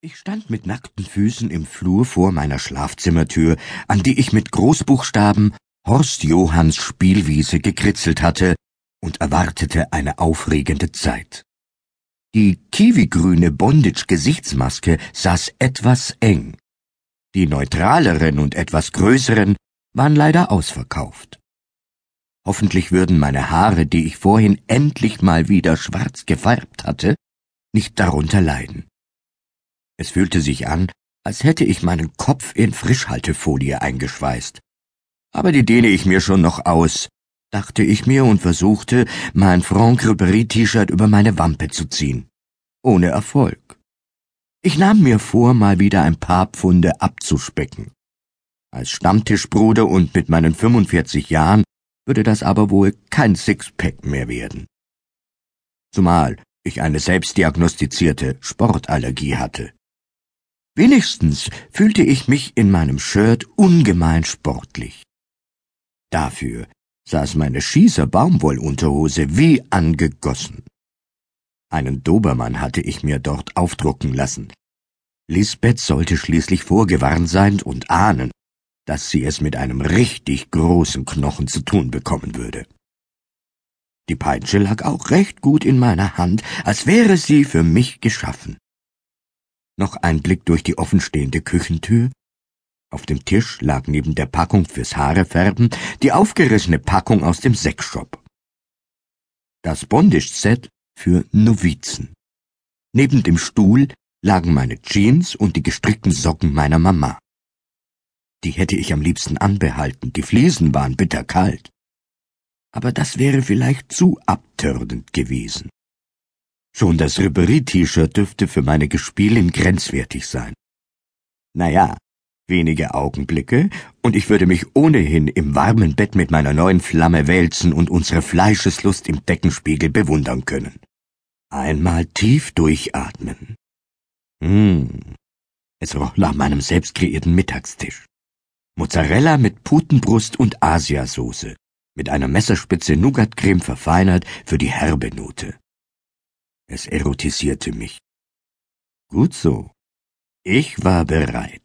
Ich stand mit nackten Füßen im Flur vor meiner Schlafzimmertür, an die ich mit Großbuchstaben Horst Johanns Spielwiese gekritzelt hatte und erwartete eine aufregende Zeit. Die kiwigrüne Bondage-Gesichtsmaske saß etwas eng. Die neutraleren und etwas größeren waren leider ausverkauft. Hoffentlich würden meine Haare, die ich vorhin endlich mal wieder schwarz gefärbt hatte, nicht darunter leiden. Es fühlte sich an, als hätte ich meinen Kopf in Frischhaltefolie eingeschweißt. Aber die dehne ich mir schon noch aus, dachte ich mir und versuchte, mein Franck Ribéry-T-Shirt über meine Wampe zu ziehen. Ohne Erfolg. Ich nahm mir vor, mal wieder ein paar Pfunde abzuspecken. Als Stammtischbruder und mit meinen 45 Jahren würde das aber wohl kein Sixpack mehr werden. Zumal ich eine selbstdiagnostizierte Sportallergie hatte. Wenigstens fühlte ich mich in meinem Shirt ungemein sportlich. Dafür saß meine Schießer Baumwollunterhose wie angegossen. Einen Dobermann hatte ich mir dort aufdrucken lassen. Lisbeth sollte schließlich vorgewarnt sein und ahnen, dass sie es mit einem richtig großen Knochen zu tun bekommen würde. Die Peitsche lag auch recht gut in meiner Hand, als wäre sie für mich geschaffen. Noch ein Blick durch die offenstehende Küchentür. Auf dem Tisch lag neben der Packung fürs Haarefärben die aufgerissene Packung aus dem Sexshop. Das Bondage-Set für Novizen. Neben dem Stuhl lagen meine Jeans und die gestrickten Socken meiner Mama. Die hätte ich am liebsten anbehalten, die Fliesen waren bitterkalt. Aber das wäre vielleicht zu abtördend gewesen. Schon das Ribéry-T-Shirt dürfte für meine Gespielin grenzwertig sein. Naja, wenige Augenblicke, und ich würde mich ohnehin im warmen Bett mit meiner neuen Flamme wälzen und unsere Fleischeslust im Deckenspiegel bewundern können. Einmal tief durchatmen. Hm, es roch nach meinem selbst kreierten Mittagstisch. Mozzarella mit Putenbrust und Asiasoße, mit einer Messerspitze Nougatcreme verfeinert für die herbe Note. Es erotisierte mich. Gut so. Ich war bereit.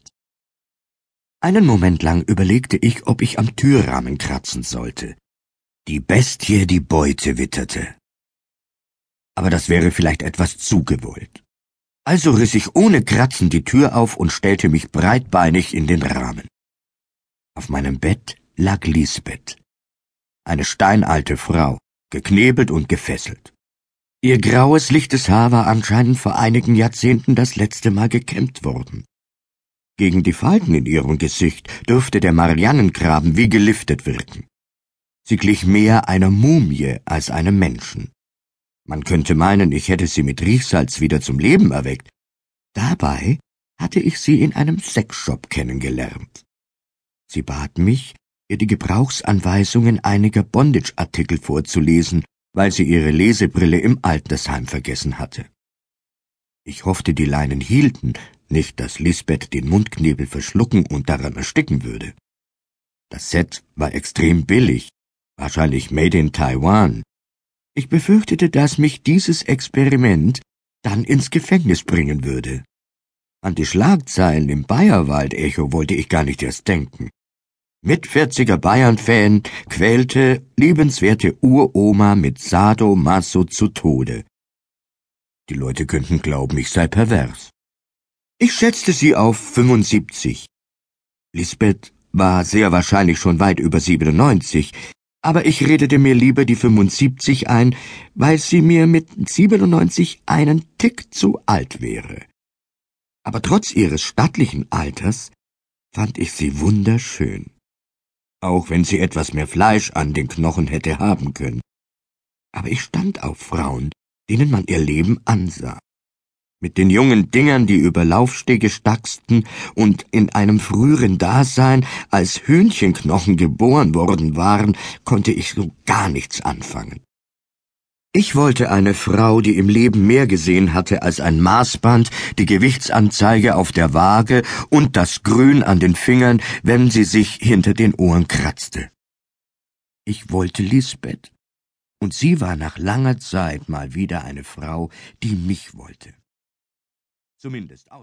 Einen Moment lang überlegte ich, ob ich am Türrahmen kratzen sollte. Die Bestie die Beute witterte. Aber das wäre vielleicht etwas zugewollt. Also riss ich ohne Kratzen die Tür auf und stellte mich breitbeinig in den Rahmen. Auf meinem Bett lag Lisbeth. Eine steinalte Frau, geknebelt und gefesselt. Ihr graues, lichtes Haar war anscheinend vor einigen Jahrzehnten das letzte Mal gekämmt worden. Gegen die Falten in ihrem Gesicht dürfte der Mariannengraben wie geliftet wirken. Sie glich mehr einer Mumie als einem Menschen. Man könnte meinen, ich hätte sie mit Riechsalz wieder zum Leben erweckt. Dabei hatte ich sie in einem Sexshop kennengelernt. Sie bat mich, ihr die Gebrauchsanweisungen einiger Bondage-Artikel vorzulesen weil sie ihre Lesebrille im Altersheim vergessen hatte. Ich hoffte, die Leinen hielten, nicht, dass Lisbeth den Mundknebel verschlucken und daran ersticken würde. Das Set war extrem billig, wahrscheinlich made in Taiwan. Ich befürchtete, dass mich dieses Experiment dann ins Gefängnis bringen würde. An die Schlagzeilen im Bayerwald-Echo wollte ich gar nicht erst denken. Mit 40er Bayern-Fan quälte liebenswerte Uroma mit Sado Maso zu Tode. Die Leute könnten glauben, ich sei pervers. Ich schätzte sie auf 75. Lisbeth war sehr wahrscheinlich schon weit über 97, aber ich redete mir lieber die 75 ein, weil sie mir mit 97 einen Tick zu alt wäre. Aber trotz ihres stattlichen Alters fand ich sie wunderschön auch wenn sie etwas mehr Fleisch an den Knochen hätte haben können. Aber ich stand auf Frauen, denen man ihr Leben ansah. Mit den jungen Dingern, die über Laufstege stachsten und in einem früheren Dasein als Hühnchenknochen geboren worden waren, konnte ich so gar nichts anfangen. Ich wollte eine Frau, die im Leben mehr gesehen hatte als ein Maßband, die Gewichtsanzeige auf der Waage und das Grün an den Fingern, wenn sie sich hinter den Ohren kratzte. Ich wollte Lisbeth, und sie war nach langer Zeit mal wieder eine Frau, die mich wollte. Zumindest aus.